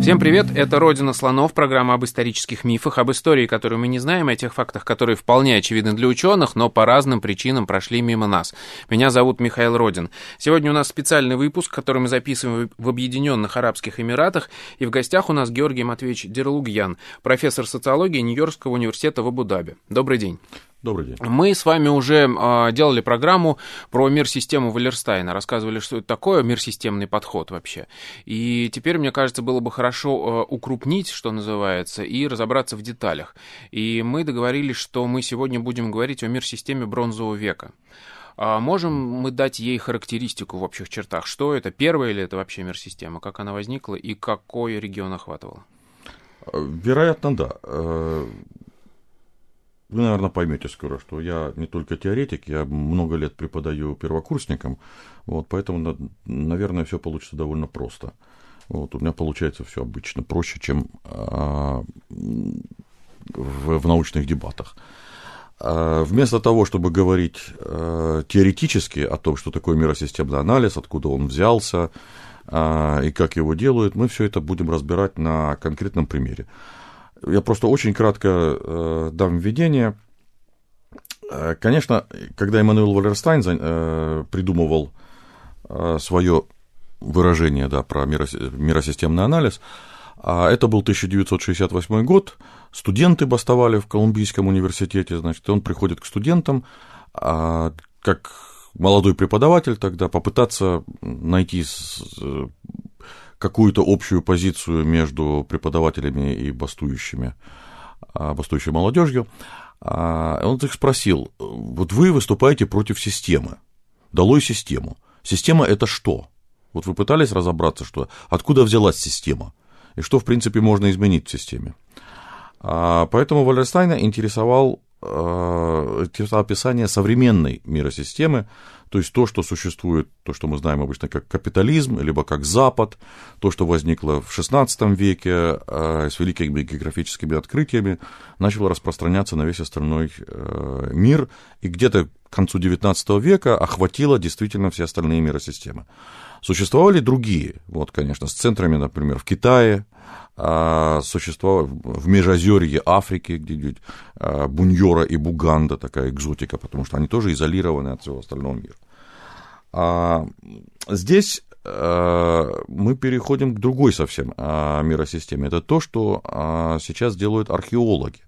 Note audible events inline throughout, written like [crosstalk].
Всем привет, это «Родина слонов», программа об исторических мифах, об истории, которую мы не знаем, о тех фактах, которые вполне очевидны для ученых, но по разным причинам прошли мимо нас. Меня зовут Михаил Родин. Сегодня у нас специальный выпуск, который мы записываем в Объединенных Арабских Эмиратах, и в гостях у нас Георгий Матвеевич Дерлугьян, профессор социологии Нью-Йоркского университета в Абу-Даби. Добрый день. Добрый день. Мы с вами уже э, делали программу про мир-систему Валерстайна, рассказывали, что это такое мир-системный подход вообще. И теперь, мне кажется, было бы хорошо э, укрупнить, что называется, и разобраться в деталях. И мы договорились, что мы сегодня будем говорить о мир-системе бронзового века. А можем мы дать ей характеристику в общих чертах? Что это, первая или это вообще мир-система? Как она возникла и какой регион охватывала? Вероятно, да. Вы, наверное, поймете скоро, что я не только теоретик, я много лет преподаю первокурсникам, вот, поэтому, наверное, все получится довольно просто. Вот, у меня получается все обычно проще, чем а, в, в научных дебатах. А, вместо того, чтобы говорить а, теоретически о том, что такое миросистемный анализ, откуда он взялся а, и как его делают, мы все это будем разбирать на конкретном примере. Я просто очень кратко э, дам введение. Э, конечно, когда Эммануэл Валерстайн э, придумывал э, свое выражение да, про миросистемный анализ, а это был 1968 год, студенты бастовали в Колумбийском университете, значит, он приходит к студентам, а, как молодой преподаватель тогда попытаться найти какую-то общую позицию между преподавателями и бастующими, а, бастующей молодежью. Он их спросил, вот вы выступаете против системы, долой систему. Система – это что? Вот вы пытались разобраться, что, откуда взялась система, и что, в принципе, можно изменить в системе. А, поэтому Валерстайна интересовал описание современной миросистемы, то есть то, что существует, то, что мы знаем обычно как капитализм, либо как Запад, то, что возникло в XVI веке э, с великими географическими открытиями, начало распространяться на весь остальной э, мир, и где-то к концу XIX века охватило действительно все остальные миросистемы. Существовали другие, вот, конечно, с центрами, например, в Китае, а, существовало в Межозерье Африки, где а, Буньора и Буганда, такая экзотика, потому что они тоже изолированы от всего остального мира. А здесь а, мы переходим к другой совсем миросистеме. Это то, что сейчас делают археологи.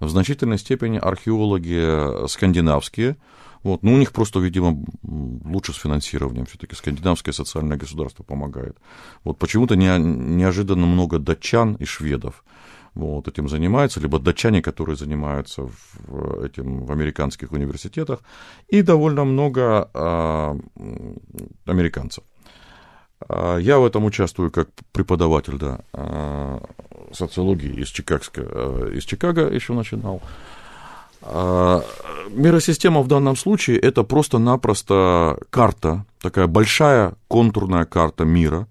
В значительной степени археологи скандинавские, вот. Но у них просто, видимо, лучше с финансированием. Все-таки скандинавское социальное государство помогает. Вот почему-то не, неожиданно много датчан и шведов вот, этим занимаются, либо датчане, которые занимаются в, этим, в американских университетах, и довольно много а, американцев. А, я в этом участвую как преподаватель да, а, социологии из, Чикагска, из Чикаго еще начинал. А, миросистема в данном случае это просто-напросто карта, такая большая контурная карта мира,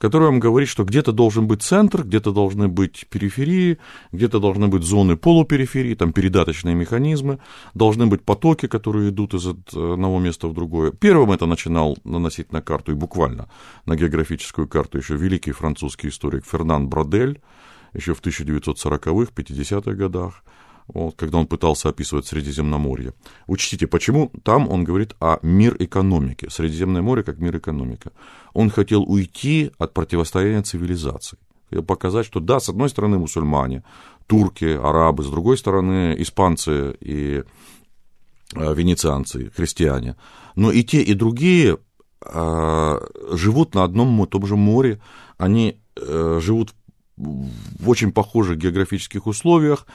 которая вам говорит, что где-то должен быть центр, где-то должны быть периферии, где-то должны быть зоны полупериферии, там передаточные механизмы, должны быть потоки, которые идут из одного места в другое. Первым это начинал наносить на карту, и буквально на географическую карту еще великий французский историк Фернан Бродель, еще в 1940-х, 50-х годах вот, когда он пытался описывать Средиземноморье. Учтите, почему там он говорит о мир экономики, Средиземное море как мир экономика. Он хотел уйти от противостояния цивилизаций. Хотел показать, что да, с одной стороны мусульмане, турки, арабы, с другой стороны испанцы и э, венецианцы, христиане. Но и те, и другие э, живут на одном и том же море, они э, живут в очень похожих географических условиях,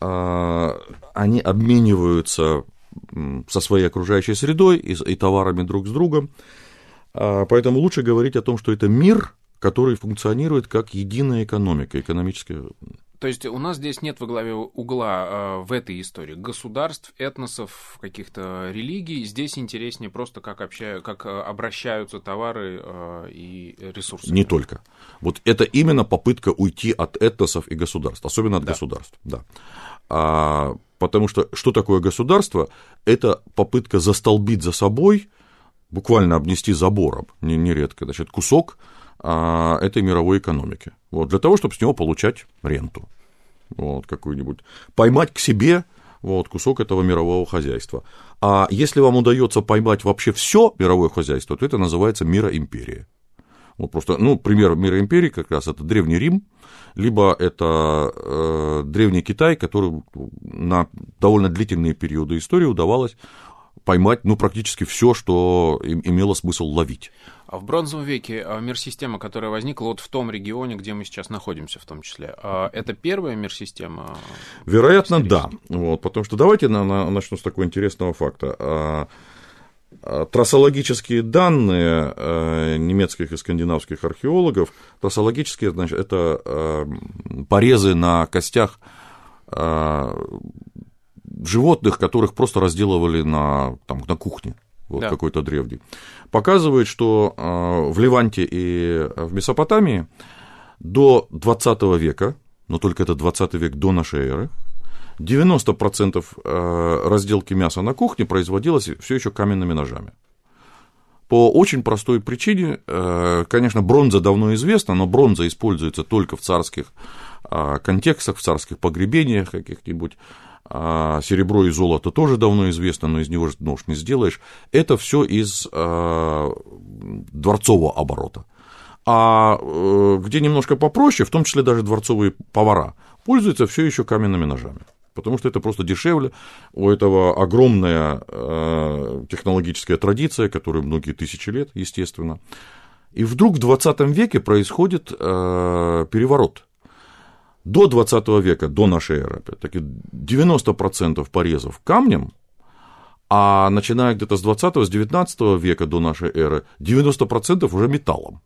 они обмениваются со своей окружающей средой и, и товарами друг с другом. А, поэтому лучше говорить о том, что это мир, который функционирует как единая экономика, экономическая То есть у нас здесь нет во главе угла э, в этой истории государств, этносов, каких-то религий. Здесь интереснее просто, как, общаю, как э, обращаются товары э, и ресурсы. Не только. Вот это именно попытка уйти от этносов и государств, особенно от да. государств. Да. А, потому что что такое государство? Это попытка застолбить за собой, буквально обнести забором, нередко, значит, кусок а, этой мировой экономики. Вот, для того, чтобы с него получать ренту. Вот, какую-нибудь. Поймать к себе вот, кусок этого мирового хозяйства. А если вам удается поймать вообще все мировое хозяйство, то это называется мироимперия. Вот просто, ну, пример мира империи как раз это Древний Рим, либо это э, Древний Китай, который на довольно длительные периоды истории удавалось поймать ну, практически все, что имело смысл ловить. А в бронзовом веке а, мир-система, которая возникла вот в том регионе, где мы сейчас находимся в том числе, а это первая мир-система? Вероятно, да. Вот, потому что давайте на, на, начну с такого интересного факта. Трассологические данные немецких и скандинавских археологов, трассологические, значит, это порезы на костях животных, которых просто разделывали на, там, на кухне, вот да. какой-то древний, показывает, что э, в Ливанте и в Месопотамии до 20 века, но только это 20 век до нашей эры, 90% э, разделки мяса на кухне производилось все еще каменными ножами. По очень простой причине, э, конечно, бронза давно известна, но бронза используется только в царских контекстах, в царских погребениях каких-нибудь, а серебро и золото тоже давно известно, но из него же нож не сделаешь. Это все из э, дворцового оборота. А э, где немножко попроще, в том числе даже дворцовые повара, пользуются все еще каменными ножами. Потому что это просто дешевле. У этого огромная э, технологическая традиция, которая многие тысячи лет, естественно. И вдруг в 20 веке происходит э, переворот до 20 века, до нашей эры, опять-таки, 90% порезов камнем, а начиная где-то с 20 с 19 века до нашей эры, 90% уже металлом.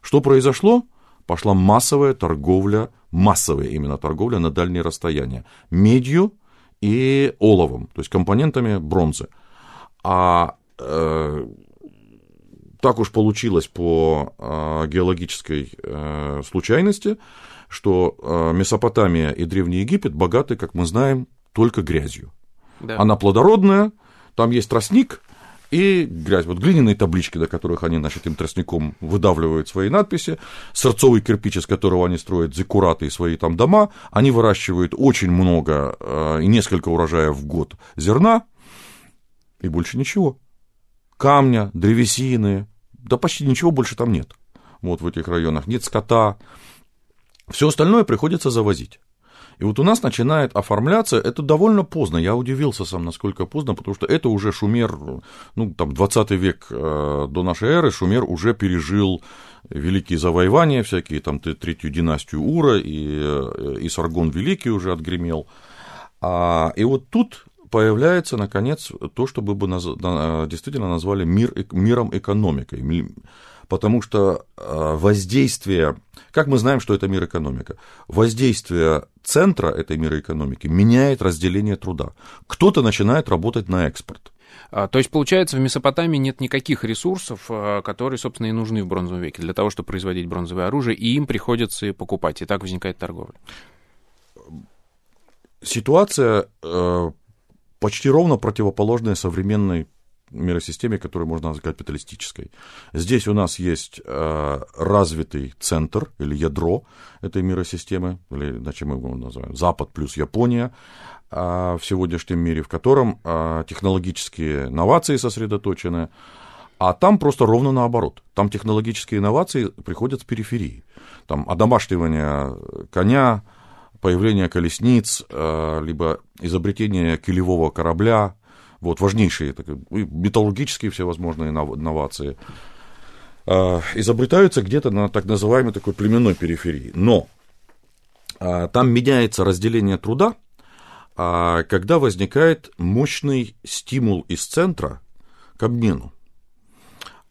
Что произошло? Пошла массовая торговля, массовая именно торговля на дальние расстояния, медью и оловом, то есть компонентами бронзы. А э, так уж получилось по э, геологической э, случайности, что э, Месопотамия и Древний Египет богаты, как мы знаем, только грязью. Да. Она плодородная, там есть тростник и грязь. Вот глиняные таблички, на которых они, значит, этим тростником выдавливают свои надписи, сырцовый кирпич, из которого они строят зекураты и свои там дома, они выращивают очень много э, и несколько урожаев в год зерна, и больше ничего. Камня, древесины, да почти ничего больше там нет. Вот в этих районах. Нет скота, все остальное приходится завозить. И вот у нас начинает оформляться, это довольно поздно, я удивился сам, насколько поздно, потому что это уже Шумер, ну, там, 20 век э, до нашей эры, Шумер уже пережил великие завоевания всякие, там, третью династию Ура, и, э, и Саргон Великий уже отгремел. А, и вот тут появляется, наконец, то, что бы действительно назвали мир, миром экономикой потому что э, воздействие, как мы знаем, что это мир экономика, воздействие центра этой мира экономики меняет разделение труда. Кто-то начинает работать на экспорт. А, то есть, получается, в Месопотамии нет никаких ресурсов, э, которые, собственно, и нужны в бронзовом веке для того, чтобы производить бронзовое оружие, и им приходится покупать, и так возникает торговля. Ситуация э, почти ровно противоположная современной миросистеме, которую можно назвать капиталистической. Здесь у нас есть э, развитый центр или ядро этой миросистемы, или иначе мы его называем Запад плюс Япония, э, в сегодняшнем мире, в котором э, технологические новации сосредоточены, а там просто ровно наоборот. Там технологические инновации приходят с периферии. Там одомашнивание коня, появление колесниц, э, либо изобретение килевого корабля, вот, важнейшие так, металлургические всевозможные инновации, а, изобретаются где-то на так называемой такой племенной периферии. Но а, там меняется разделение труда, а, когда возникает мощный стимул из центра к обмену.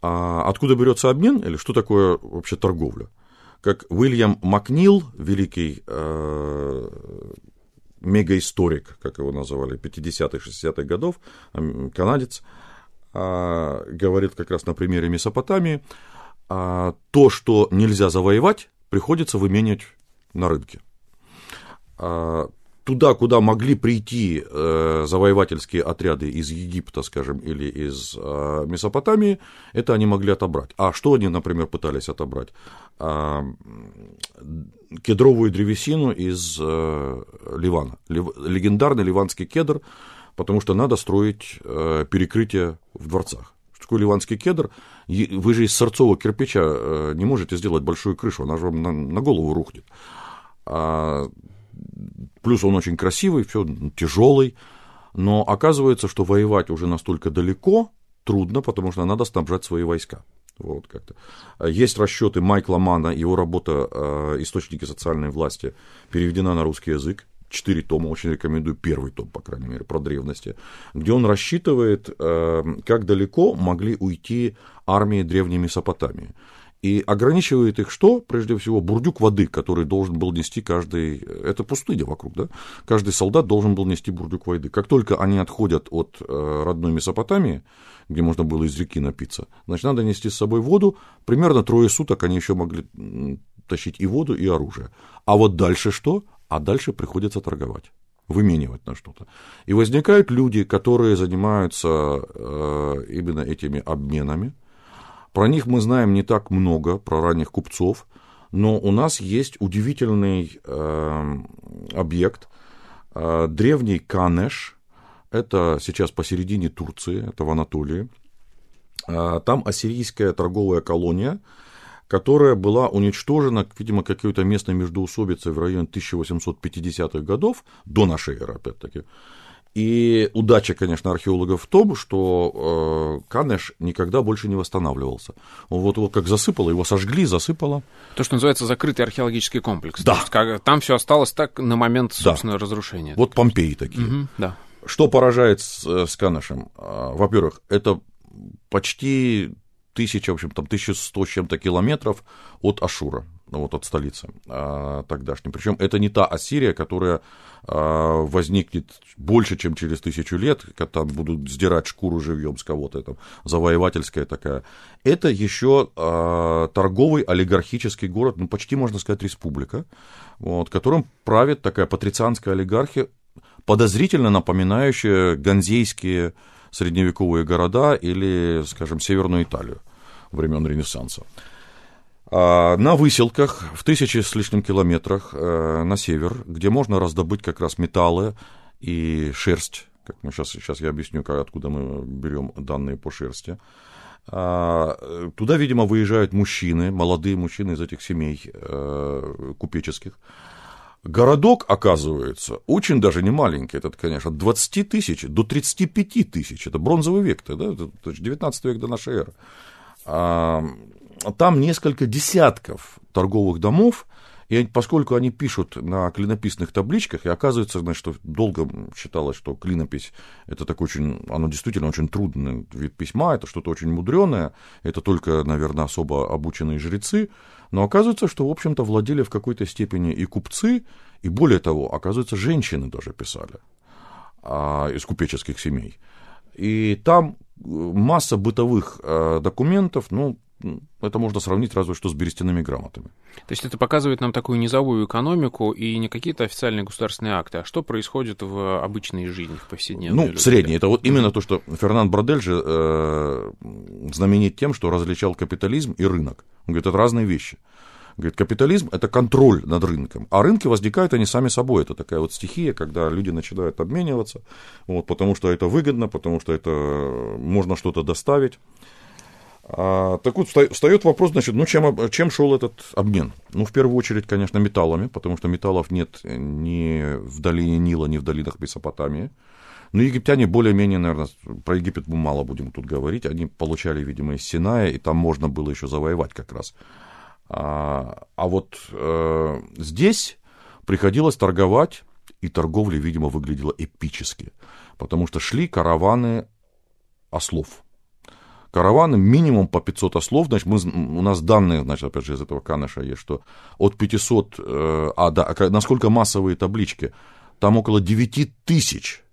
Откуда берется обмен или что такое вообще торговля? как Уильям Макнил, великий мегаисторик, как его называли, 50-х, 60-х годов, канадец, э, говорит как раз на примере Месопотамии, э, то, что нельзя завоевать, приходится выменять на рынке. Туда, куда могли прийти э, завоевательские отряды из Египта, скажем, или из э, Месопотамии, это они могли отобрать. А что они, например, пытались отобрать? Э, кедровую древесину из э, Ливана. Лив, легендарный ливанский кедр, потому что надо строить э, перекрытие в дворцах. Что такое ливанский кедр? Вы же из сорцового кирпича э, не можете сделать большую крышу, она же вам на, на голову рухнет. А Плюс он очень красивый, все тяжелый. Но оказывается, что воевать уже настолько далеко трудно, потому что надо снабжать свои войска. Вот как-то. Есть расчеты Майкла Мана, его работа э, «Источники социальной власти» переведена на русский язык. Четыре тома, очень рекомендую первый том, по крайней мере, про древности, где он рассчитывает, э, как далеко могли уйти армии древней Месопотамии. И ограничивает их что? Прежде всего, бурдюк воды, который должен был нести каждый... Это пустыня вокруг, да? Каждый солдат должен был нести бурдюк воды. Как только они отходят от э, родной Месопотамии, где можно было из реки напиться, значит, надо нести с собой воду. Примерно трое суток они еще могли тащить и воду, и оружие. А вот дальше что? А дальше приходится торговать выменивать на что-то. И возникают люди, которые занимаются э, именно этими обменами, про них мы знаем не так много, про ранних купцов, но у нас есть удивительный э, объект, э, древний Канеш, это сейчас посередине Турции, это в Анатолии. Э, там ассирийская торговая колония, которая была уничтожена, видимо, какой-то местной междоусобицей в районе 1850-х годов, до нашей эры, опять-таки. И удача, конечно, археологов в том, что э, Канеш никогда больше не восстанавливался. Вот его как засыпало, его сожгли, засыпало. То, что называется закрытый археологический комплекс. Да. есть, как, там все осталось так на момент, собственно, да. разрушения. Вот Помпеи такие. Угу, да. Что поражает с, э, с Канешем? А, во-первых, это почти тысяча, в общем, там 1100 с чем-то километров от Ашура вот от столицы а, тогдашней. Причем это не та Ассирия, которая а, возникнет больше, чем через тысячу лет, когда будут сдирать шкуру живьем с кого-то, там, завоевательская такая. Это еще а, торговый олигархический город, ну, почти можно сказать республика, вот, которым правит такая патрицианская олигархия, подозрительно напоминающая ганзейские средневековые города или, скажем, Северную Италию времен Ренессанса. А, на выселках в тысячи с лишним километрах э, на север, где можно раздобыть как раз металлы и шерсть, как мы сейчас, сейчас я объясню, как, откуда мы берем данные по шерсти. А, туда, видимо, выезжают мужчины, молодые мужчины из этих семей э, купеческих. Городок, оказывается, очень даже не маленький, этот, конечно, от 20 тысяч до 35 тысяч, это бронзовый век, да, это 19 век до нашей эры. Там несколько десятков торговых домов, и поскольку они пишут на клинописных табличках, и оказывается, значит, что долго считалось, что клинопись это такой очень, оно действительно очень трудный вид письма, это что-то очень мудреное, это только, наверное, особо обученные жрецы, но оказывается, что, в общем-то, владели в какой-то степени и купцы, и более того, оказывается, женщины даже писали а, из купеческих семей. И там масса бытовых э, документов, ну, это можно сравнить разве что с берестяными грамотами. То есть это показывает нам такую низовую экономику и не какие-то официальные государственные акты, а что происходит в обычной жизни, в повседневной Ну, среднее. Это вот именно то, что Фернанд Бродель же э, знаменит тем, что различал капитализм и рынок. Он говорит, это разные вещи. Говорит, капитализм – это контроль над рынком, а рынки возникают они сами собой. Это такая вот стихия, когда люди начинают обмениваться, вот, потому что это выгодно, потому что это можно что-то доставить. А, так вот, встает вопрос, значит, ну, чем, чем шел этот обмен? Ну, в первую очередь, конечно, металлами, потому что металлов нет ни в долине Нила, ни в долинах Месопотамии. Но египтяне более-менее, наверное, про Египет мы мало будем тут говорить, они получали, видимо, из Синая, и там можно было еще завоевать как раз. А, а вот э, здесь приходилось торговать, и торговля, видимо, выглядела эпически, потому что шли караваны ослов – караваны минимум по 500 ослов, значит, мы, у нас данные, значит, опять же, из этого каныша есть, что от 500, э, а, да, а насколько массовые таблички, там около 9 тысяч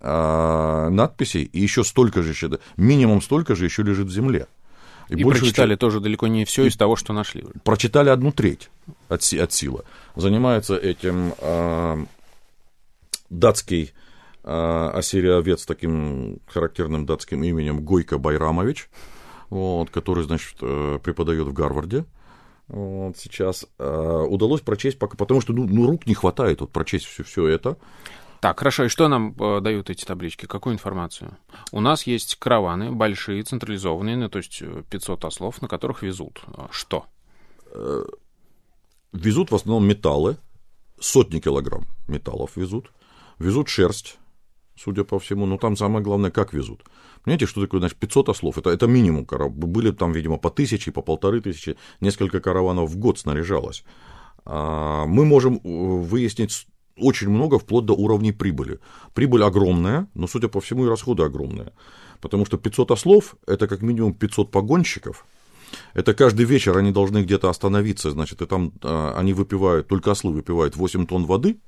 э, надписей, и еще столько же, еще, минимум столько же еще лежит в земле. И, и прочитали чем... тоже далеко не все из того, что нашли. Прочитали одну треть от, от силы. Занимается этим э, датский э, ассириовед с таким характерным датским именем Гойко Байрамович, вот, который, значит, э, преподает в Гарварде. Вот, сейчас э, удалось прочесть, пока, потому что ну, ну, рук не хватает вот, прочесть все, все это. Так, хорошо, и что нам э, дают эти таблички? Какую информацию? У нас есть караваны, большие, централизованные, ну, то есть 500 э, ослов, на которых везут. Что? Везут в основном металлы, сотни килограмм металлов везут, везут шерсть, судя по всему, но там самое главное, как везут. Понимаете, что такое, значит, 500 ослов, это, это минимум карав. Были там, видимо, по тысяче, по полторы тысячи, несколько караванов в год снаряжалось. А, мы можем выяснить очень много, вплоть до уровней прибыли. Прибыль огромная, но, судя по всему, и расходы огромные. Потому что 500 ослов – это как минимум 500 погонщиков. Это каждый вечер они должны где-то остановиться, значит, и там а, они выпивают, только ослы выпивают 8 тонн воды,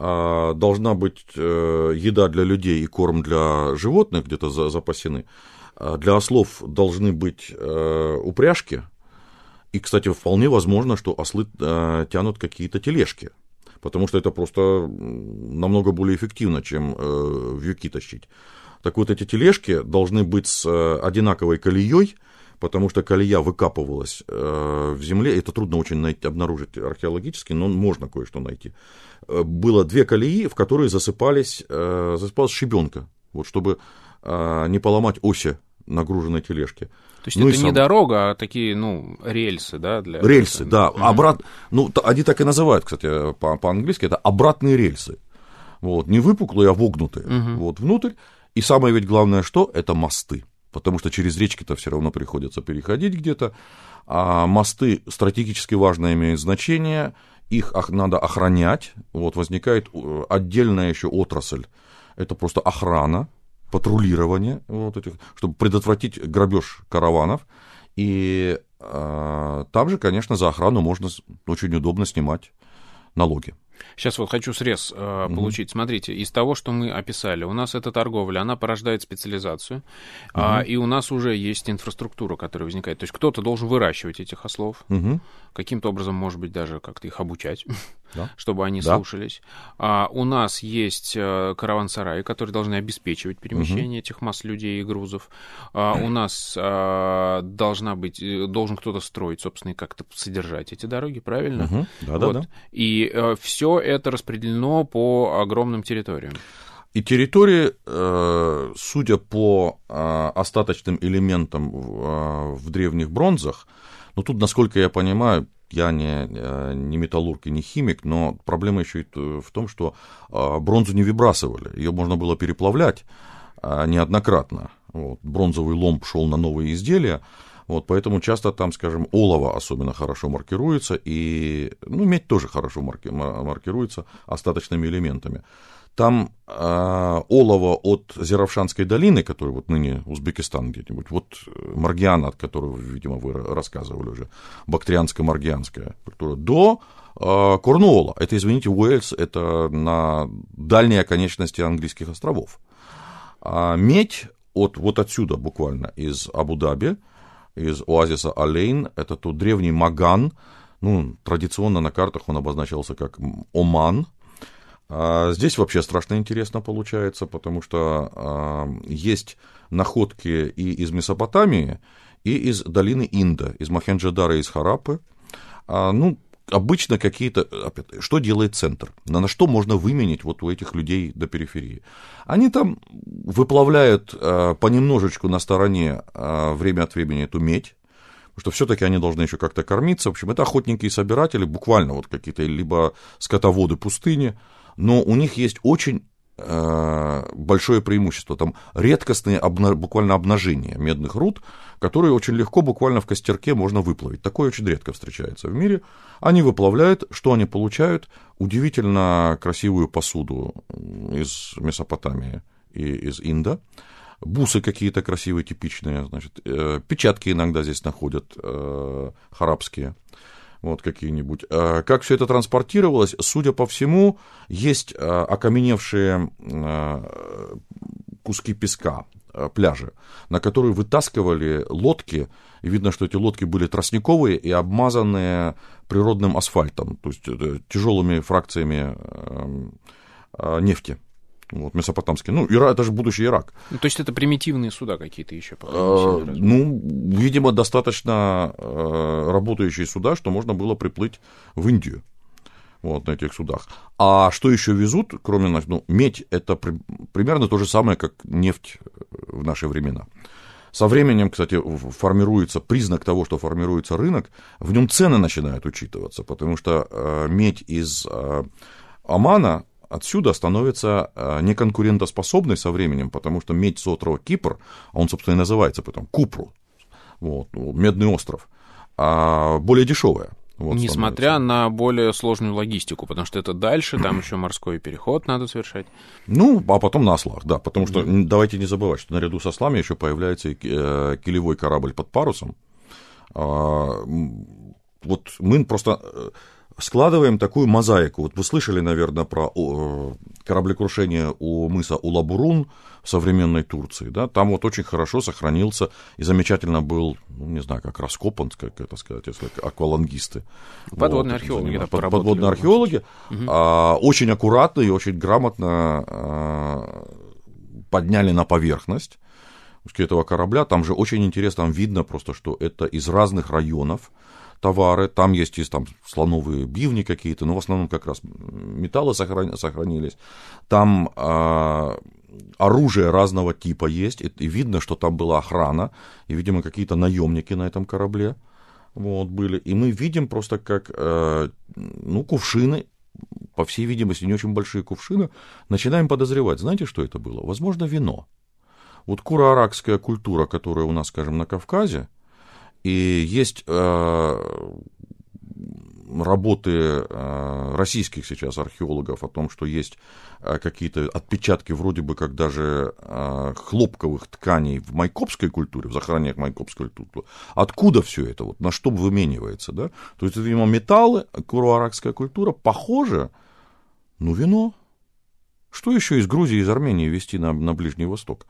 должна быть э, еда для людей и корм для животных где-то запасены. А для ослов должны быть э, упряжки. И, кстати, вполне возможно, что ослы э, тянут какие-то тележки потому что это просто намного более эффективно, чем вьюки тащить. Так вот, эти тележки должны быть с одинаковой колеей, потому что колея выкапывалась э, в земле. Это трудно очень найти, обнаружить археологически, но можно кое-что найти. Было две колеи, в которые засыпались, засыпалась щебенка, вот, чтобы не поломать оси нагруженной тележки. То есть ну это сам... не дорога, а такие, ну, рельсы, да? Для... Рельсы, да. Mm-hmm. Обрат... Ну, они так и называют, кстати, по- по-английски, это обратные рельсы. Вот, не выпуклые, а вогнутые. Mm-hmm. Вот, внутрь. И самое ведь главное, что? Это мосты. Потому что через речки-то все равно приходится переходить где-то. А мосты стратегически важно имеют значение, их надо охранять. Вот возникает э, отдельная еще отрасль. Это просто охрана патрулирование, вот этих, чтобы предотвратить грабеж караванов. И э, там же, конечно, за охрану можно очень удобно снимать налоги. Сейчас вот хочу срез э, получить. Смотрите, из того, что мы описали, у нас эта торговля, она порождает специализацию, угу. э, и у нас уже есть инфраструктура, которая возникает. То есть кто-то должен выращивать этих ослов, угу. каким-то образом, может быть, даже как-то их обучать, [laughs] да. чтобы они да. слушались. А, у нас есть э, караван-сараи, которые должны обеспечивать перемещение угу. этих масс людей и грузов. А, у нас а, должна быть, э, должен кто-то строить, собственно, и как-то содержать эти дороги, правильно? Угу. Да, вот. да, да. И э, все это распределено по огромным территориям. И территории, судя по остаточным элементам в древних бронзах, ну тут, насколько я понимаю, я не, не металлург и не химик, но проблема еще и в том, что бронзу не выбрасывали, ее можно было переплавлять неоднократно. Вот, бронзовый ломб шел на новые изделия, вот, поэтому часто там, скажем, олово особенно хорошо маркируется, и, ну, медь тоже хорошо марки, маркируется остаточными элементами. Там э, олово от Зеравшанской долины, который вот ныне Узбекистан где-нибудь, вот э, Маргиана, от которого, видимо, вы рассказывали уже, бактерианско-маргианская культура, до э, Корнуола. Это, извините, Уэльс, это на дальней оконечности английских островов. А медь от, вот отсюда буквально, из Абу-Даби, из оазиса Алейн. Это тут древний Маган. Ну, традиционно на картах он обозначался как Оман. А здесь вообще страшно интересно получается, потому что а, есть находки и из Месопотамии, и из долины Инда, из Махенджадара из Харапы. А, ну, обычно какие-то... Что делает центр? На, на что можно выменить вот у этих людей до периферии? Они там выплавляют э, понемножечку на стороне э, время от времени эту медь, потому что все-таки они должны еще как-то кормиться. В общем, это охотники и собиратели, буквально вот какие-то, либо скотоводы пустыни, но у них есть очень Э, большое преимущество. Там редкостные обна... буквально обнажения медных руд, которые очень легко буквально в костерке можно выплавить. Такое очень редко встречается в мире. Они выплавляют, что они получают? Удивительно красивую посуду из Месопотамии и из Инда. бусы какие-то красивые, типичные, значит, э, печатки иногда здесь находят, э, харабские, вот какие-нибудь. Э, как все это транспортировалось, судя по всему, есть э, окаменевшие э, куски песка, пляжи, на которые вытаскивали лодки, и видно, что эти лодки были тростниковые и обмазанные природным асфальтом, то есть э, тяжелыми фракциями эм, нефти. Вот, месопотамский. Ну, Ира, это же будущий Ирак. Ну, то есть это примитивные суда какие-то еще? Э, ну, видимо, достаточно э, работающие суда, что можно было приплыть в Индию вот, на этих судах. А что еще везут, кроме, ну, медь, это при, примерно то же самое, как нефть в наши времена. Со временем, кстати, формируется признак того, что формируется рынок, в нем цены начинают учитываться, потому что э, медь из э, Омана отсюда становится э, неконкурентоспособной со временем, потому что медь с острова Кипр, а он, собственно, и называется потом Купру, вот, медный остров, а более дешевая. Вот Несмотря становится. на более сложную логистику, потому что это дальше, там еще морской переход надо совершать. Ну, а потом на ослах, да, потому что mm-hmm. давайте не забывать, что наряду с ослами еще появляется э, килевой корабль под парусом. А, вот мы просто э, складываем такую мозаику. Вот вы слышали, наверное, про кораблекрушение у мыса Улабурун в современной Турции. Да? Там вот очень хорошо сохранился и замечательно был, ну, не знаю, как раскопан, как это сказать, если аквалангисты. Подводные вот, археологи. Да, под, подводные археологи. Угу. А, очень аккуратно и очень грамотно а, подняли на поверхность этого корабля. Там же очень интересно, там видно просто, что это из разных районов товары, там есть и там слоновые бивни какие-то, но в основном как раз металлы сохранились, там э, оружие разного типа есть, и, и видно, что там была охрана, и, видимо, какие-то наемники на этом корабле вот, были, и мы видим просто как, э, ну, кувшины, по всей видимости, не очень большие кувшины, начинаем подозревать, знаете, что это было? Возможно, вино. Вот куро-аракская культура, которая у нас, скажем, на Кавказе, и есть э, работы э, российских сейчас археологов о том, что есть э, какие-то отпечатки вроде бы как даже хлопковых тканей в майкопской культуре, в захоронениях майкопской культуры. Откуда все это? Вот, на что выменивается? Да? То есть, видимо, металлы, куруаракская культура, похоже, ну, вино. Что еще из Грузии, из Армении вести на, на Ближний Восток?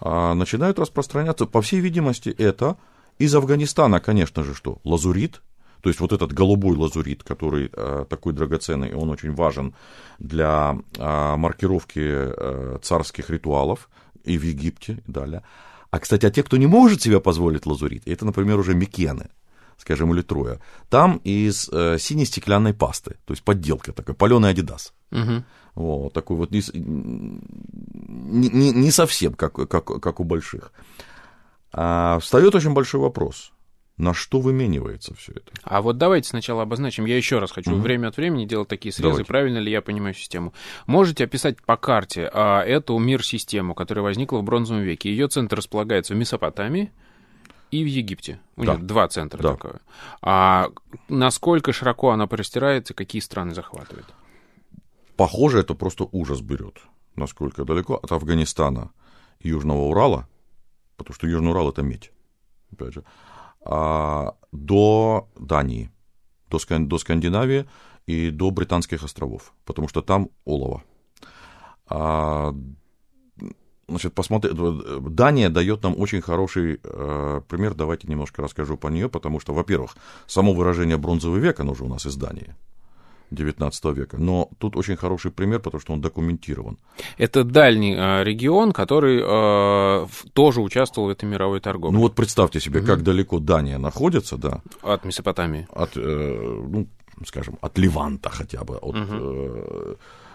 А, начинают распространяться, по всей видимости, это из Афганистана, конечно же, что? Лазурит, то есть вот этот голубой лазурит, который э, такой драгоценный, он очень важен для э, маркировки э, царских ритуалов и в Египте и далее. А, кстати, а те, кто не может себе позволить лазурит, это, например, уже микены, скажем, или трое, там из э, синей стеклянной пасты, то есть подделка такая, паленый адидас. Угу. Вот, такой вот не, не, не совсем как, как, как у больших. А встает очень большой вопрос. На что выменивается все это? А вот давайте сначала обозначим. Я еще раз хочу угу. время от времени делать такие срезы. Давайте. Правильно ли я понимаю систему? Можете описать по карте а, эту мир-систему, которая возникла в бронзовом веке? Ее центр располагается в Месопотамии и в Египте. У да. нее два центра да. такое. А насколько широко она простирается, какие страны захватывает? Похоже, это просто ужас берет. Насколько далеко от Афганистана и Южного Урала потому что Южный Урал это медь, опять же, а, до Дании, до, Скан, до Скандинавии и до Британских островов, потому что там олово. А, значит, посмотри, Дания дает нам очень хороший э, пример, давайте немножко расскажу по нее, потому что, во-первых, само выражение бронзовый век, оно же у нас из Дании. XIX века. Но тут очень хороший пример, потому что он документирован. Это дальний э, регион, который э, тоже участвовал в этой мировой торговле. Ну вот представьте себе, угу. как далеко Дания находится, да. От Месопотамии. От, э, ну, скажем, от Ливанта хотя бы. От, угу. э,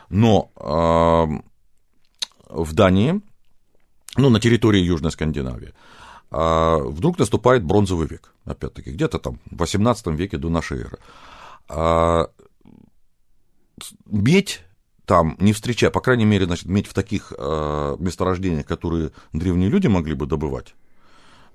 но э, в Дании, ну, на территории Южной Скандинавии, э, вдруг наступает бронзовый век, опять-таки, где-то там в 18 веке до нашей эры. А медь там не встречая, по крайней мере, значит, медь в таких э, месторождениях, которые древние люди могли бы добывать,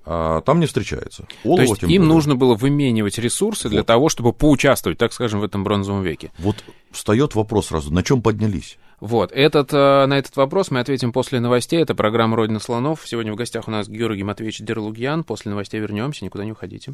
э, там не встречается. Олово, То есть им более. нужно было выменивать ресурсы вот. для того, чтобы поучаствовать, так скажем, в этом бронзовом веке. Вот встает вопрос сразу, на чем поднялись? Вот, этот, э, на этот вопрос мы ответим после новостей. Это программа «Родина слонов». Сегодня в гостях у нас Георгий Матвеевич Дерлугьян. После новостей вернемся, никуда не уходите.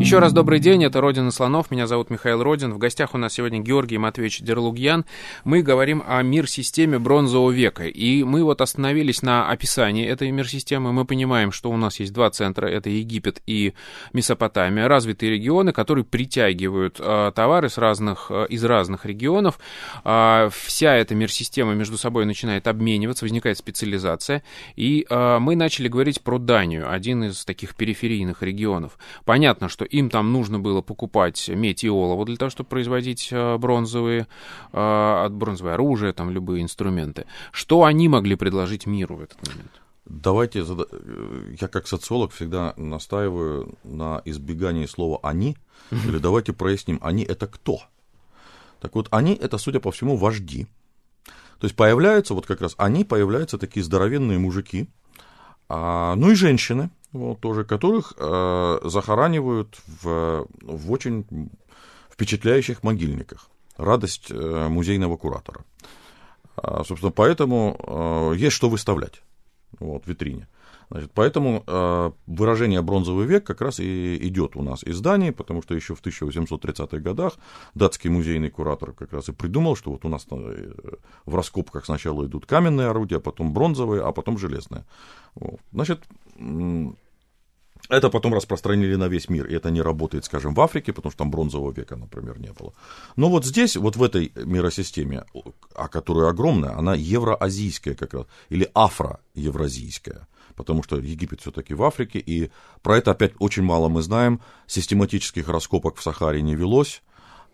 еще раз добрый день, это «Родина слонов», меня зовут Михаил Родин. В гостях у нас сегодня Георгий Матвеевич Дерлугьян. Мы говорим о мир-системе бронзового века, и мы вот остановились на описании этой мир-системы. Мы понимаем, что у нас есть два центра, это Египет и Месопотамия, развитые регионы, которые притягивают э, товары с разных, э, из разных регионов. Э, вся эта мир-система между собой начинает обмениваться, возникает специализация, и э, мы начали говорить про Данию, один из таких периферийных регионов. Понятно, что им там нужно было покупать медь и олово для того, чтобы производить э, бронзовые, э, бронзовое оружие, там любые инструменты. Что они могли предложить миру в этот момент? Давайте, я как социолог всегда настаиваю на избегании слова «они», или давайте проясним, «они» — это кто? Так вот, они — это, судя по всему, вожди. То есть появляются, вот как раз они, появляются такие здоровенные мужики, а, ну и женщины, вот, тоже, которых э, захоранивают в, в очень впечатляющих могильниках. Радость э, музейного куратора. А, собственно, поэтому э, есть что выставлять вот, в витрине. Значит, поэтому э, выражение бронзовый век как раз и идет у нас из Дании, потому что еще в 1830-х годах датский музейный куратор как раз и придумал, что вот у нас э, в раскопках сначала идут каменные орудия, потом бронзовые, а потом железные. Вот. Значит, это потом распространили на весь мир, и это не работает, скажем, в Африке, потому что там бронзового века, например, не было. Но вот здесь, вот в этой миросистеме, а которая огромная, она евроазийская как раз, или афро-евразийская потому что Египет все-таки в Африке, и про это опять очень мало мы знаем. Систематических раскопок в Сахаре не велось,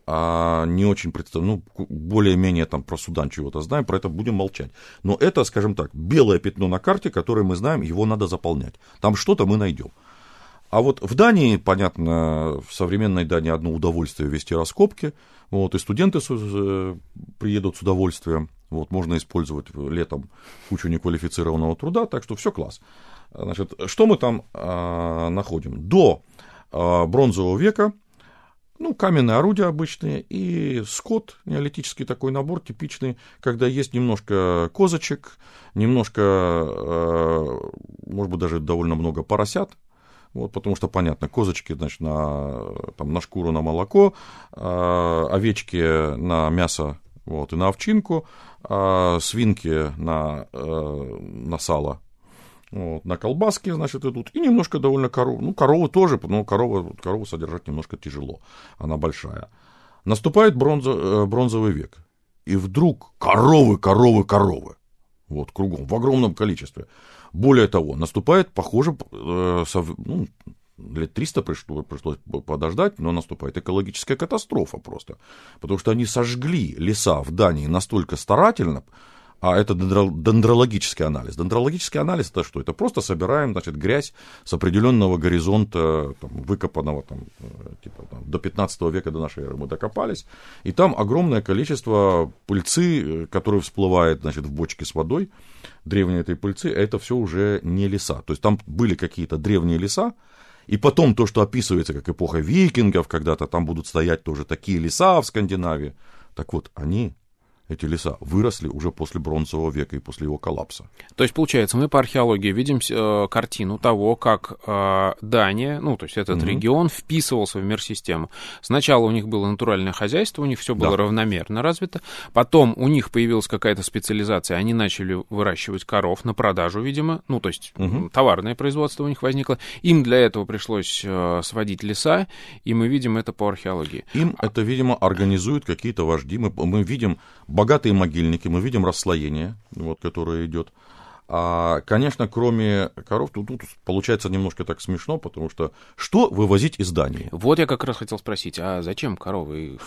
а не очень представляем, ну, более-менее там про Судан чего-то знаем, про это будем молчать. Но это, скажем так, белое пятно на карте, которое мы знаем, его надо заполнять. Там что-то мы найдем. А вот в Дании, понятно, в современной Дании одно удовольствие вести раскопки, вот, и студенты э, приедут с удовольствием, вот, можно использовать летом кучу неквалифицированного труда, так что все класс. Значит, что мы там э, находим? До э, бронзового века, ну, каменные орудия обычные и скот, неолитический такой набор типичный, когда есть немножко козочек, немножко, э, может быть, даже довольно много поросят, вот, потому что, понятно, козочки, значит, на, там, на шкуру, на молоко, э, овечки на мясо вот, и на овчинку, а свинки на, э, на сало, вот, на колбаски, значит, идут, и немножко довольно коров. Ну, коровы тоже, но корову, корову содержать немножко тяжело, она большая. Наступает бронзо, э, бронзовый век, и вдруг коровы, коровы, коровы, вот, кругом, в огромном количестве. Более того, наступает, похоже, э, сов, ну, лет 300 пришло, пришлось подождать, но наступает экологическая катастрофа просто. Потому что они сожгли леса в Дании настолько старательно, а это дендрологический анализ. Дендрологический анализ это что? Это просто собираем значит, грязь с определенного горизонта, там, выкопанного там, э, типа, там, до 15 века до нашей эры мы докопались, и там огромное количество пыльцы, э, которая всплывает значит, в бочке с водой, древней этой пыльцы, это все уже не леса. То есть там были какие-то древние леса, и потом то, что описывается как эпоха викингов, когда-то там будут стоять тоже такие леса в Скандинавии. Так вот, они эти леса выросли уже после бронзового века и после его коллапса. То есть, получается, мы по археологии видим э, картину того, как э, Дания, ну, то есть этот угу. регион вписывался в мир-систему. Сначала у них было натуральное хозяйство, у них все было да. равномерно развито. Потом у них появилась какая-то специализация, они начали выращивать коров на продажу, видимо, ну, то есть угу. товарное производство у них возникло. Им для этого пришлось э, сводить леса, и мы видим это по археологии. Им это, видимо, организуют какие-то вожди. Мы, мы видим богатые могильники, мы видим расслоение, вот, которое идет. А, конечно, кроме коров, тут, тут получается немножко так смешно, потому что что вывозить из Дании? Вот я как раз хотел спросить, а зачем коровы?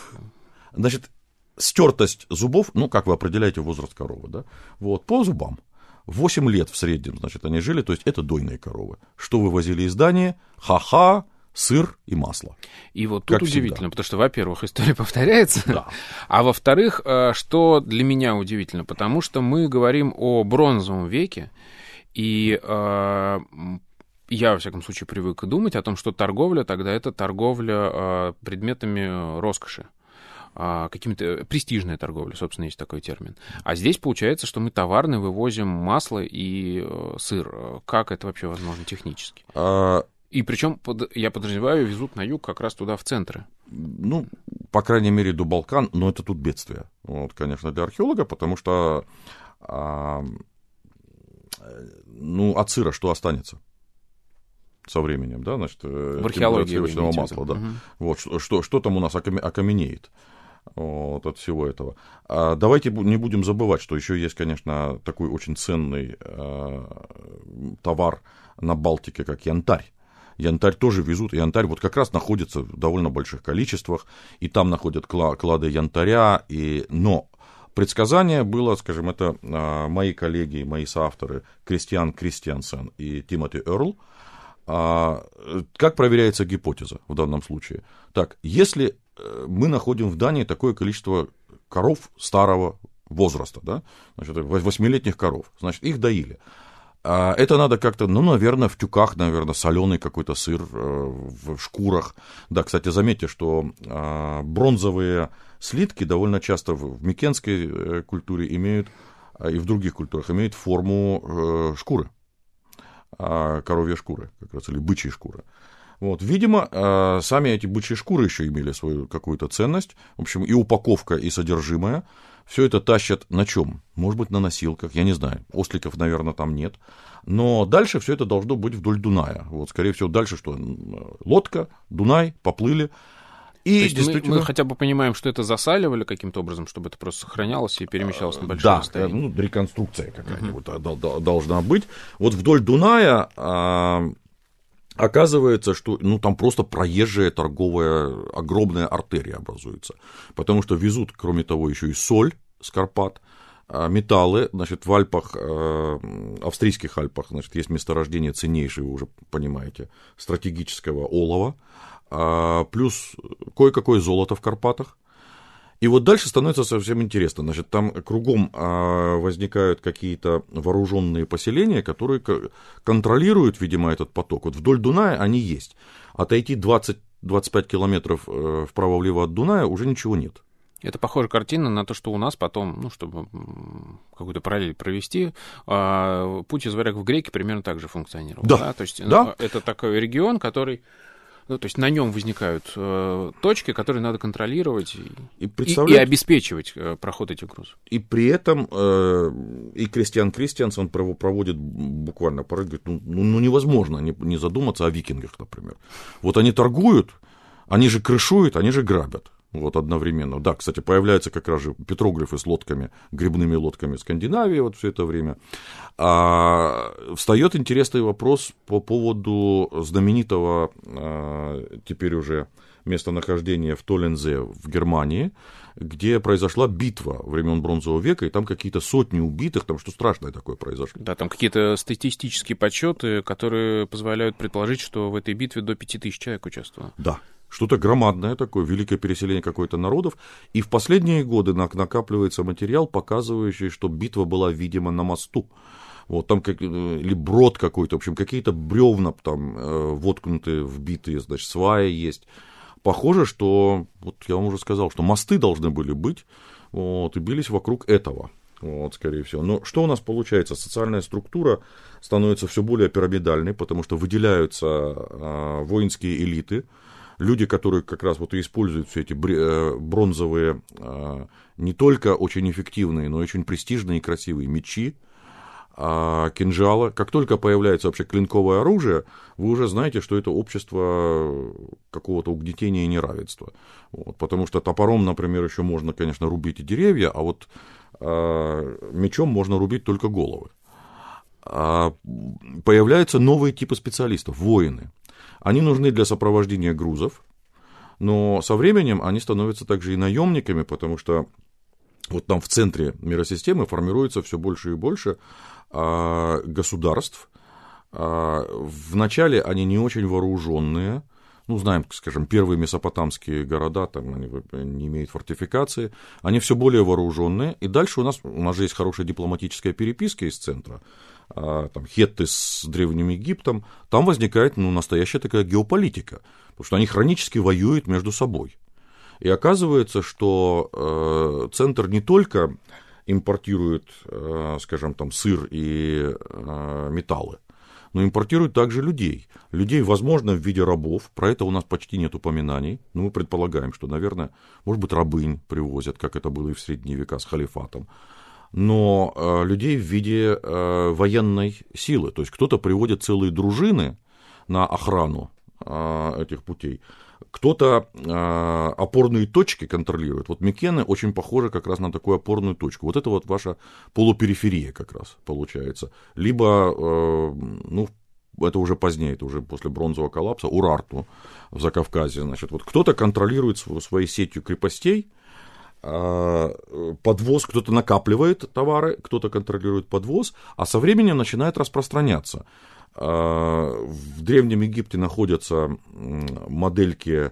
Значит, стертость зубов, ну, как вы определяете возраст коровы, да? Вот, по зубам. 8 лет в среднем, значит, они жили, то есть это дойные коровы. Что вывозили из Дании? Ха-ха, сыр и масло. И вот тут как удивительно, всегда. потому что, во-первых, история [laughs] повторяется, да. а во-вторых, э, что для меня удивительно, потому что мы говорим о бронзовом веке, И э, я, во всяком случае, привык думать о том, что торговля тогда это торговля э, предметами роскоши а, какими-то престижная торговля, собственно, есть такой термин. А здесь получается, что мы товарно вывозим масло и сыр. Как это вообще возможно технически? И причем, я подразумеваю, везут на юг как раз туда, в центры. Ну, по крайней мере, до Балкан, но это тут бедствие. Вот, конечно, для археолога, потому что а, ну, от сыра что останется? со временем, да, значит, э, в археологии сливочного масла, да. Угу. Вот что, что, что там у нас окаменеет вот, от всего этого. А давайте не будем забывать, что еще есть, конечно, такой очень ценный э, товар на Балтике, как янтарь. Янтарь тоже везут. Янтарь вот как раз находится в довольно больших количествах, и там находят клады янтаря. И... Но предсказание было, скажем, это э, мои коллеги, мои соавторы Кристиан Кристиансен и Тимоти Эрл. А, как проверяется гипотеза в данном случае? Так, если Э, мы находим в Дании такое количество коров старого возраста, да, значит, восьмилетних коров, значит, их доили. А это надо как-то, ну, наверное, в тюках, наверное, соленый какой-то сыр э, в шкурах. Да, кстати, заметьте, что а, бронзовые слитки довольно часто в микенской э, культуре имеют, а, и в других культурах имеют форму шкуры, коровья шкуры, как раз, или бычьей шкуры. Вот, видимо, э, сами эти бычьи шкуры еще имели свою какую-то ценность. В общем, и упаковка, и содержимое. Все это тащат на чем? Может быть, на носилках, я не знаю. Осликов, наверное, там нет. Но дальше все это должно быть вдоль Дуная. Вот, скорее всего, дальше что? Лодка, Дунай, поплыли. И есть действительно... мы, мы хотя бы понимаем, что это засаливали каким-то образом, чтобы это просто сохранялось и перемещалось на большое да, расстояние. Да, ну, реконструкция какая-нибудь uh-huh. должна быть. Вот вдоль Дуная а, Оказывается, что ну, там просто проезжая торговая огромная артерия образуется, потому что везут, кроме того, еще и соль с Карпат, а, металлы, значит, в Альпах, э, австрийских Альпах, значит, есть месторождение ценнейшее, вы уже понимаете, стратегического олова, а, плюс кое-какое золото в Карпатах, и вот дальше становится совсем интересно. Значит, там кругом а, возникают какие-то вооруженные поселения, которые контролируют, видимо, этот поток. Вот вдоль Дуная они есть. Отойти 20-25 километров э, вправо-влево от Дуная уже ничего нет. Это похожая картина на то, что у нас потом, ну, чтобы какую-то параллель провести, а, путь из варяг в греки примерно так же функционировал. Да. да? То есть да. это такой регион, который ну, то есть на нем возникают э, точки, которые надо контролировать и, и, и, и обеспечивать э, проход этих грузов. И при этом э, и Кристиан Кристианс, он проводит буквально порой, говорит, ну, ну, ну невозможно не, не задуматься о викингах, например. Вот они торгуют, они же крышуют, они же грабят вот одновременно. Да, кстати, появляются как раз же петроглифы с лодками, грибными лодками Скандинавии вот все это время. А, встает интересный вопрос по поводу знаменитого а, теперь уже местонахождения в Толензе в Германии, где произошла битва времен Бронзового века, и там какие-то сотни убитых, там что страшное такое произошло. Да, там какие-то статистические подсчеты, которые позволяют предположить, что в этой битве до 5000 человек участвовало. Да, что-то громадное такое, великое переселение какой-то народов. И в последние годы накапливается материал, показывающий, что битва была, видимо, на мосту. Вот там как, э, или брод какой-то, в общем, какие-то бревна там э, воткнутые, вбитые, значит, сваи есть. Похоже, что, вот я вам уже сказал, что мосты должны были быть, вот, и бились вокруг этого. Вот, скорее всего. Но что у нас получается? Социальная структура становится все более пирамидальной, потому что выделяются э, воинские элиты, люди, которые как раз вот и используют все эти э, бронзовые, э, не только очень эффективные, но и очень престижные и красивые мечи, а, кинжала. Как только появляется вообще клинковое оружие, вы уже знаете, что это общество какого-то угнетения и неравенства. Вот, потому что топором, например, еще можно, конечно, рубить и деревья, а вот а, мечом можно рубить только головы. А, появляются новые типы специалистов, воины. Они нужны для сопровождения грузов, но со временем они становятся также и наемниками, потому что вот там в центре миросистемы формируется все больше и больше а, государств. А, вначале они не очень вооруженные, ну, знаем, скажем, первые месопотамские города, там они не имеют фортификации, они все более вооруженные, и дальше у нас, у нас же есть хорошая дипломатическая переписка из центра, там, Хетты с Древним Египтом, там возникает, ну, настоящая такая геополитика, потому что они хронически воюют между собой. И оказывается, что э, центр не только импортирует, э, скажем, там, сыр и э, металлы, но импортируют также людей. Людей, возможно, в виде рабов, про это у нас почти нет упоминаний, но мы предполагаем, что, наверное, может быть, рабынь привозят, как это было и в средние века с халифатом, но э, людей в виде э, военной силы, то есть кто-то приводит целые дружины на охрану э, этих путей, кто-то э, опорные точки контролирует. Вот Микены очень похожи как раз на такую опорную точку. Вот это вот ваша полупериферия как раз получается. Либо, э, ну, это уже позднее, это уже после бронзового коллапса, Урарту в Закавказье. Значит, вот кто-то контролирует своей сетью крепостей, подвоз, кто-то накапливает товары, кто-то контролирует подвоз, а со временем начинает распространяться. В Древнем Египте находятся модельки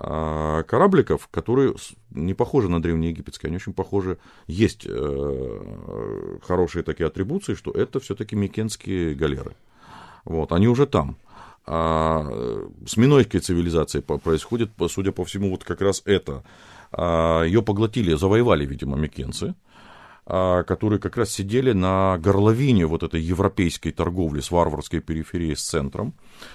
а, корабликов, которые не похожи на древнеегипетские, они очень похожи. Есть э, хорошие такие атрибуции, что это все-таки микенские галеры. Вот, они уже там. А с минойской цивилизацией происходит, судя по всему, вот как раз это. А, Ее поглотили, завоевали, видимо, микенцы. А, которые как раз сидели на горловине вот этой европейской торговли с варварской периферией с центром.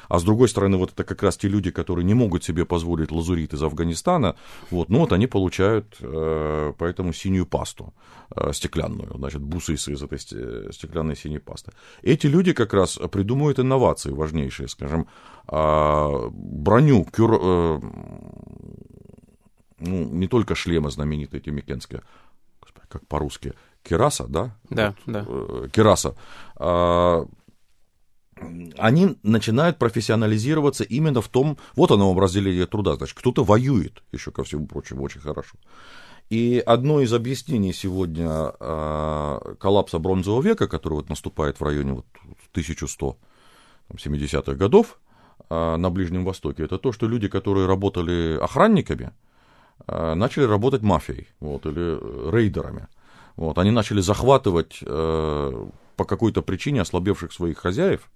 А с другой стороны, вот это как раз те люди, которые не могут себе позволить лазурит из Афганистана, вот, ну вот они получают э, поэтому синюю пасту э, стеклянную, значит, бусы из, этой стеклянной синей пасты. Эти люди как раз придумывают инновации важнейшие, скажем, э, броню, кюр, э, ну, не только шлемы знаменитые эти микенские, как по-русски, кераса, да? Да, вот, да. Э, кераса. А, они начинают профессионализироваться именно в том, вот оно вам разделение труда, значит, кто-то воюет, еще ко всему прочему, очень хорошо. И одно из объяснений сегодня а, коллапса бронзового века, который вот наступает в районе вот 1170-х годов а, на Ближнем Востоке, это то, что люди, которые работали охранниками, Э, начали работать мафией вот, или э, рейдерами. Вот, они начали захватывать э, по какой-то причине ослабевших своих хозяев.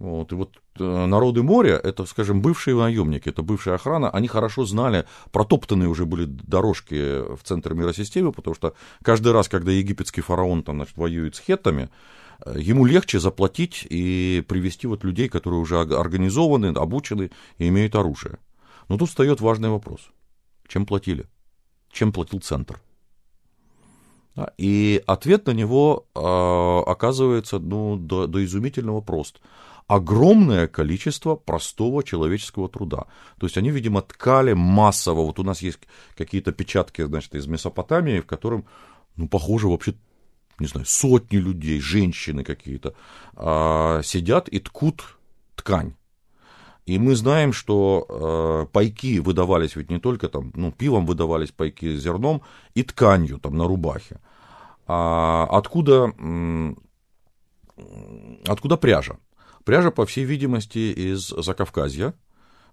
Вот, и вот э, народы моря, это, скажем, бывшие наемники, это бывшая охрана, они хорошо знали, протоптанные уже были дорожки в центр миросистемы, потому что каждый раз, когда египетский фараон там, значит, воюет с хеттами, э, ему легче заплатить и привести вот людей, которые уже организованы, обучены и имеют оружие. Но тут встает важный вопрос – чем платили? Чем платил центр? И ответ на него э, оказывается ну, до, до изумительного прост. Огромное количество простого человеческого труда. То есть они, видимо, ткали массово. Вот у нас есть какие-то печатки значит, из Месопотамии, в котором, ну, похоже, вообще, не знаю, сотни людей, женщины какие-то, э, сидят и ткут ткань. И мы знаем, что э, пайки выдавались ведь не только там, ну, пивом выдавались пайки зерном и тканью там на рубахе. А откуда, откуда пряжа? Пряжа, по всей видимости, из Закавказья,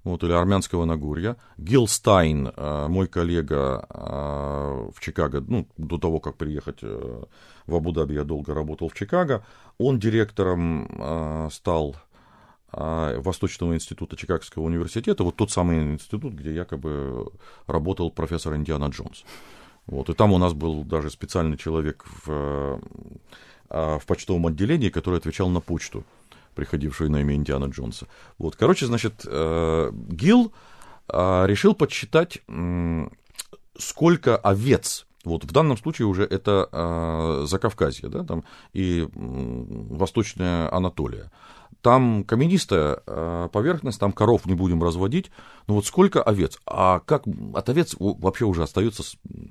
вот, или армянского Нагурья. Гил Стайн, э, мой коллега э, в Чикаго, ну, до того, как приехать э, в Абу-Даби, я долго работал в Чикаго, он директором стал а, Восточного института Чикагского университета, вот тот самый институт, где якобы работал профессор Индиана Джонс. Вот, и там у нас был даже специальный человек в, а, в почтовом отделении, который отвечал на почту, приходившую на имя Индиана Джонса. Вот, короче, значит, э, Гил а, решил подсчитать, сколько овец вот в данном случае уже это э, Закавказье, да, там и э, Восточная Анатолия. Там каменистая э, поверхность, там коров не будем разводить, но вот сколько овец? А как от овец вообще уже остается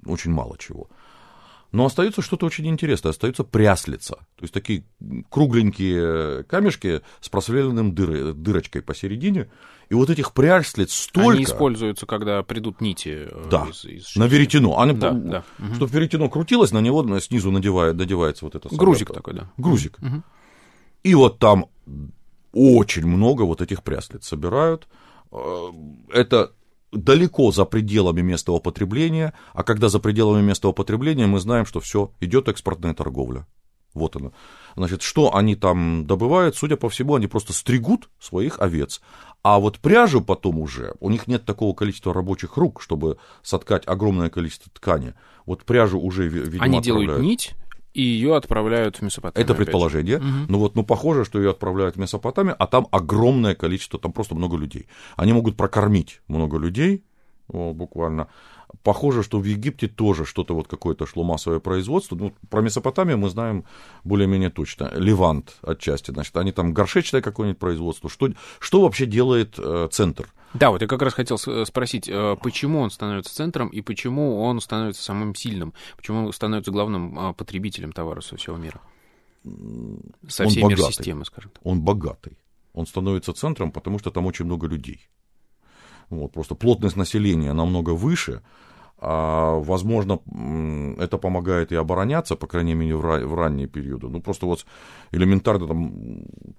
очень мало чего. Но остается что-то очень интересное, остается пряслица. То есть такие кругленькие камешки с просверленным дырой, дырочкой посередине. И вот этих пряслиц столько... Они используются, когда придут нити э, да, из, из на веретено. Они, да, да. Чтобы веретено крутилось, на него снизу надевает, надевается вот это... Грузик самое, такой, да. Грузик. Угу. И вот там очень много вот этих пряслиц собирают, это далеко за пределами местного потребления, а когда за пределами местного потребления, мы знаем, что все, идет экспортная торговля. Вот она. Значит, что они там добывают? Судя по всему, они просто стригут своих овец. А вот пряжу потом уже, у них нет такого количества рабочих рук, чтобы соткать огромное количество ткани. Вот пряжу уже, видимо, Они делают нить, и ее отправляют в Месопотамию. Это предположение. Угу. Ну вот, ну похоже, что ее отправляют в Месопотамию, а там огромное количество, там просто много людей. Они могут прокормить много людей, буквально. Похоже, что в Египте тоже что-то вот какое-то шло массовое производство. Ну, про Месопотамию мы знаем более-менее точно. Левант отчасти. Значит, они там горшечное какое-нибудь производство. Что, что вообще делает э, центр? Да, вот я как раз хотел спросить, э, почему он становится центром и почему он становится самым сильным? Почему он становится главным э, потребителем товара со всего мира? Со всей мир-системы, скажем так. Он богатый. Он становится центром, потому что там очень много людей. Вот, просто плотность населения намного выше, а, возможно, это помогает и обороняться, по крайней мере, в, в ранние периоды. Ну, просто вот элементарно там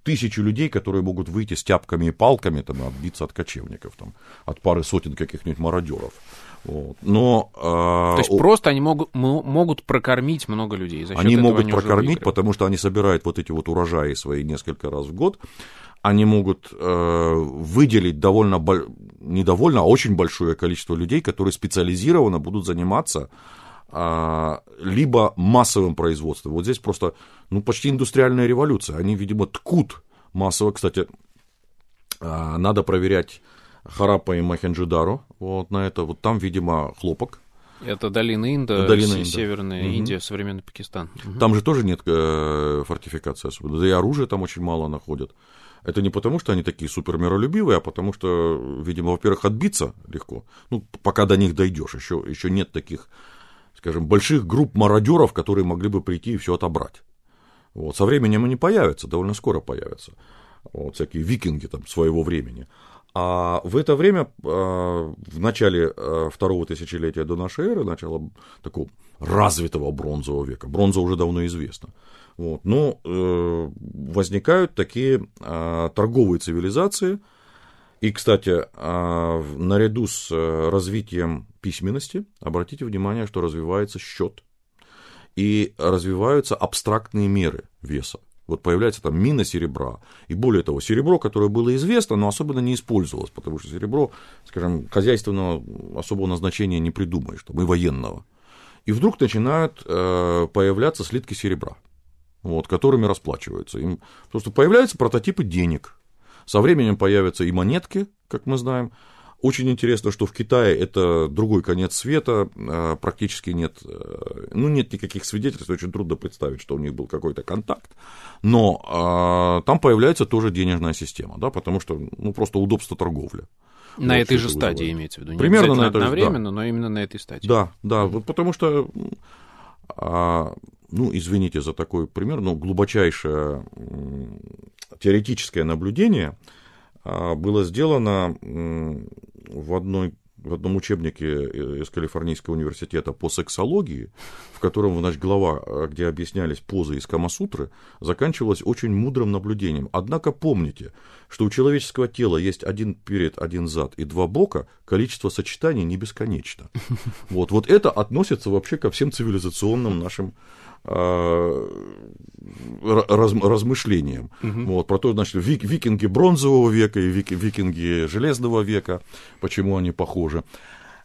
тысячи людей, которые могут выйти с тяпками и палками, там, отбиться от кочевников, там, от пары сотен каких-нибудь мародеров. Вот. Но, То есть, просто они могут, могут прокормить много людей. За счет они могут они прокормить, потому что они собирают вот эти вот урожаи свои несколько раз в год они могут э, выделить довольно, не довольно, а очень большое количество людей, которые специализированно будут заниматься э, либо массовым производством. Вот здесь просто, ну, почти индустриальная революция. Они, видимо, ткут массово. Кстати, э, надо проверять Харапа и Махенджидару. Вот на это. Вот там, видимо, хлопок. Это долина Инда, долина Инда. Северная угу. Индия, современный Пакистан. Угу. Там же тоже нет э, фортификации особенно. Да и оружия там очень мало находят. Это не потому, что они такие супер миролюбивые, а потому что, видимо, во-первых, отбиться легко. Ну, пока до них дойдешь. Еще, еще нет таких, скажем, больших групп мародеров, которые могли бы прийти и все отобрать. Вот. Со временем они появятся, довольно скоро появятся. Вот, всякие викинги там своего времени. А в это время, а, в начале а, второго тысячелетия до нашей эры, начало такого развитого бронзового века, бронза уже давно известна, вот. Но э, возникают такие э, торговые цивилизации. И, кстати, э, наряду с э, развитием письменности, обратите внимание, что развивается счет. И развиваются абстрактные меры веса. Вот появляется там мина серебра. И более того, серебро, которое было известно, но особенно не использовалось, потому что серебро, скажем, хозяйственного особого назначения не придумаешь, там, и военного. И вдруг начинают э, появляться слитки серебра вот, которыми расплачиваются. Им просто появляются прототипы денег. Со временем появятся и монетки, как мы знаем. Очень интересно, что в Китае это другой конец света, а, практически нет, э, ну, нет никаких свидетельств, очень трудно представить, что у них был какой-то контакт, но а, там появляется тоже денежная система, да, потому что, ну, просто удобство торговли. На вот этой же стадии вызывает. имеется в виду. Не Примерно на этой одновременно, да. но именно на этой стадии. Да, да, вот потому что а, ну, извините за такой пример, но глубочайшее теоретическое наблюдение а, было сделано в одной в одном учебнике из Калифорнийского университета по сексологии, в котором, значит, глава, а, где объяснялись позы из Камасутры, заканчивалась очень мудрым наблюдением. Однако помните, что у человеческого тела есть один перед, один зад и два бока, количество сочетаний не бесконечно. [laughs] Вот, вот это относится вообще ко всем цивилизационным нашим Э, раз, размышлениям. Угу. Вот, про то, значит, викинги бронзового века и викинги железного века, почему они похожи.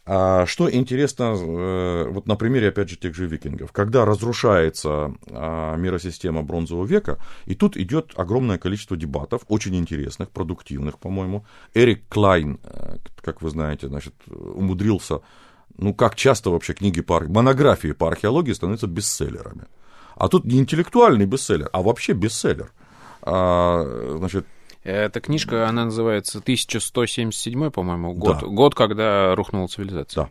А что интересно, э, вот на примере, опять же, тех же викингов, когда разрушается а, миросистема бронзового века, и тут идет огромное количество дебатов, очень интересных, продуктивных, по-моему. Эрик Клайн, э, как вы знаете, значит, умудрился ну, как часто вообще книги по монографии по археологии становятся бестселлерами. А тут не интеллектуальный бестселлер, а вообще бестселлер. А, значит, эта книжка, она называется 1177, по-моему, год, да. год, когда рухнула цивилизация. Да.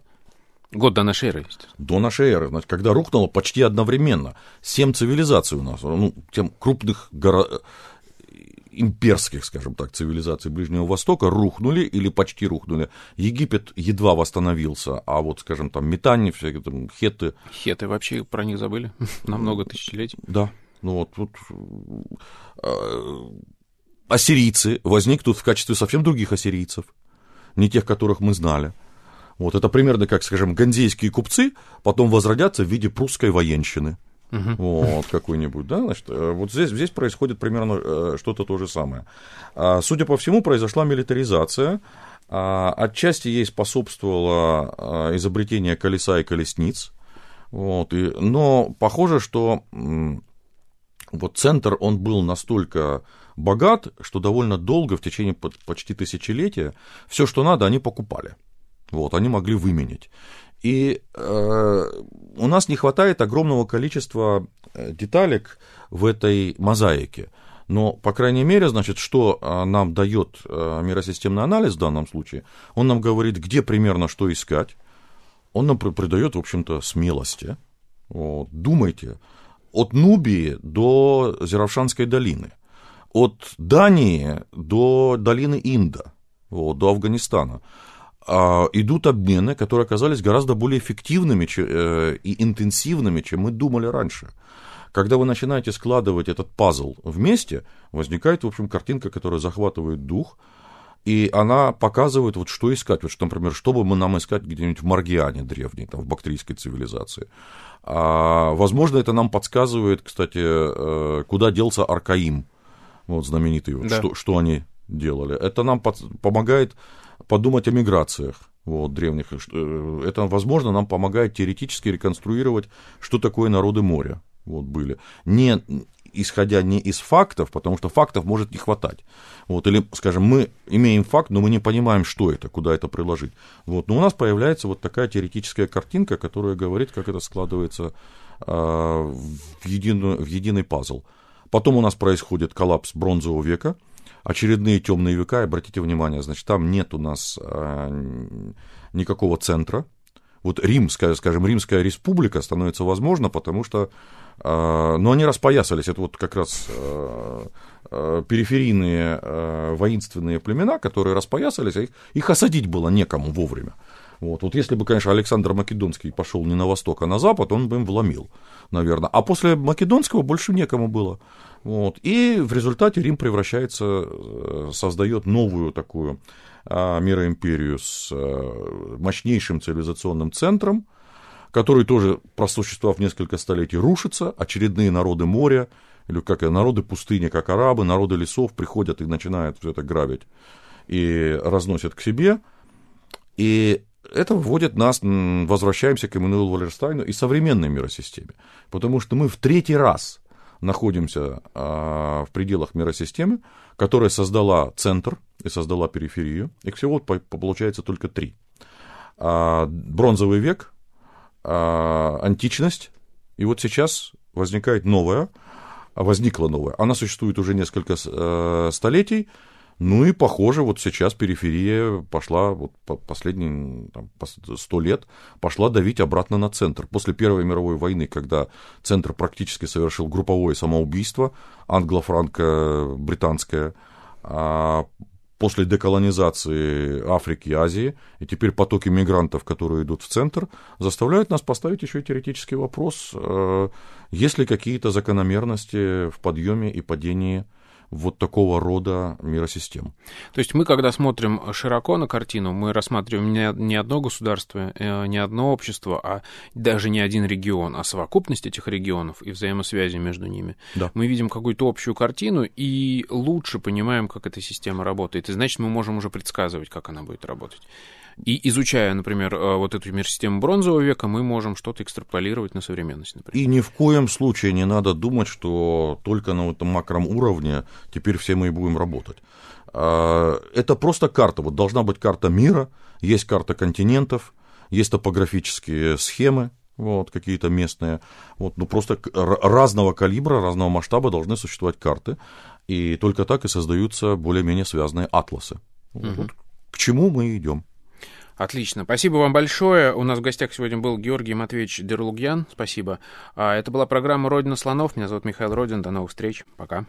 Год до нашей эры, естественно. До нашей эры, значит, когда рухнуло почти одновременно. Семь цивилизаций у нас, ну, тем крупных горо имперских, скажем так, цивилизаций Ближнего Востока рухнули или почти рухнули. Египет едва восстановился, а вот, скажем, там метане, всякие там хеты. Хеты вообще про них забыли [laughs] на много тысячелетий. Да, ну вот тут э, ассирийцы возникнут в качестве совсем других ассирийцев. не тех, которых мы знали. Вот это примерно как, скажем, ганзейские купцы потом возродятся в виде прусской военщины. Uh-huh. Вот, какой-нибудь, да, значит, э, вот здесь, здесь происходит примерно э, что-то то же самое. А, судя по всему, произошла милитаризация, а, отчасти ей способствовало а, изобретение колеса и колесниц, вот, и, но похоже, что вот центр, он был настолько богат, что довольно долго, в течение почти тысячелетия, все, что надо, они покупали. Вот, они могли выменять. И э, у нас не хватает огромного количества э, деталек в этой мозаике. Но, по крайней мере, значит, что э, нам дает э, миросистемный анализ в данном случае, он нам говорит, где примерно что искать, он нам придает, в общем-то, смелости. Вот, думайте, от Нубии до Зеравшанской долины, от Дании до долины Инда, вот, до Афганистана идут обмены, которые оказались гораздо более эффективными э, и интенсивными, чем мы думали раньше. Когда вы начинаете складывать этот пазл вместе, возникает, в общем, картинка, которая захватывает дух, и она показывает, вот что искать. Вот, что, например, что бы мы нам искать где-нибудь в Маргиане древней, там, в бактрийской цивилизации. А, возможно, это нам подсказывает, кстати, э, куда делся Аркаим, вот знаменитый, вот, да. что, что они делали. Это нам под, помогает подумать о миграциях вот, древних. Э, это, возможно, нам помогает теоретически реконструировать, что такое народы моря вот, были. Не, исходя не из фактов, потому что фактов может не хватать. Вот, или, скажем, мы имеем факт, но мы не понимаем, что это, куда это приложить. Вот, но у нас появляется вот такая теоретическая картинка, которая говорит, как это складывается э, в, единую, в единый пазл. Потом у нас происходит коллапс бронзового века, очередные темные века, обратите внимание, значит, там нет у нас э, никакого центра. Вот Римская, скажем, Римская республика становится возможно, потому что а, но они распоясались. Это вот как раз а, а, периферийные воинственные племена, которые распоясались, их, их осадить было некому вовремя. Вот. вот если бы, конечно, Александр Македонский пошел не на восток, а на запад, он бы им вломил, наверное. А после Македонского больше некому было. Вот. И в результате Рим превращается, э, создает новую такую мироимперию с э, мощнейшим цивилизационным центром, который тоже, просуществовав несколько столетий, рушится, очередные народы моря, или как народы пустыни, как арабы, народы лесов приходят и начинают все это грабить и разносят к себе. И это вводит нас, возвращаемся к Эммануэлу Валерстайну и современной миросистеме. Потому что мы в третий раз находимся а, в пределах миросистемы, которая создала центр и создала периферию. Их всего получается только три. А, бронзовый век, а, античность, и вот сейчас возникает новая, возникла новая. Она существует уже несколько э, столетий, ну и, похоже, вот сейчас периферия пошла, вот последние 100 лет, пошла давить обратно на центр. После Первой мировой войны, когда центр практически совершил групповое самоубийство, англо-франко-британское, а после деколонизации Африки и Азии, и теперь потоки мигрантов, которые идут в центр, заставляют нас поставить еще и теоретический вопрос, э, есть ли какие-то закономерности в подъеме и падении вот такого рода миросистем. То есть мы, когда смотрим широко на картину, мы рассматриваем не, не одно государство, э, не одно общество, а даже не один регион, а совокупность этих регионов и взаимосвязи между ними. Да. Мы видим какую-то общую картину и лучше понимаем, как эта система работает. И значит, мы можем уже предсказывать, как она будет работать. И изучая, например, э, вот эту мир-систему бронзового века, мы можем что-то экстраполировать на современность, например. И ни в коем случае не надо думать, что только на этом макром уровне теперь все мы и будем работать. А, это просто карта. Вот должна быть карта мира, есть карта континентов, есть топографические схемы, вот, какие-то местные, вот, ну, просто разного калибра, разного масштаба должны существовать карты, и только так и создаются более-менее связанные атласы. Угу. Вот, к чему мы идем. Отлично. Спасибо вам большое. У нас в гостях сегодня был Георгий Матвеевич Дерлугьян. Спасибо. А, это была программа «Родина слонов». Меня зовут Михаил Родин. До новых встреч. Пока.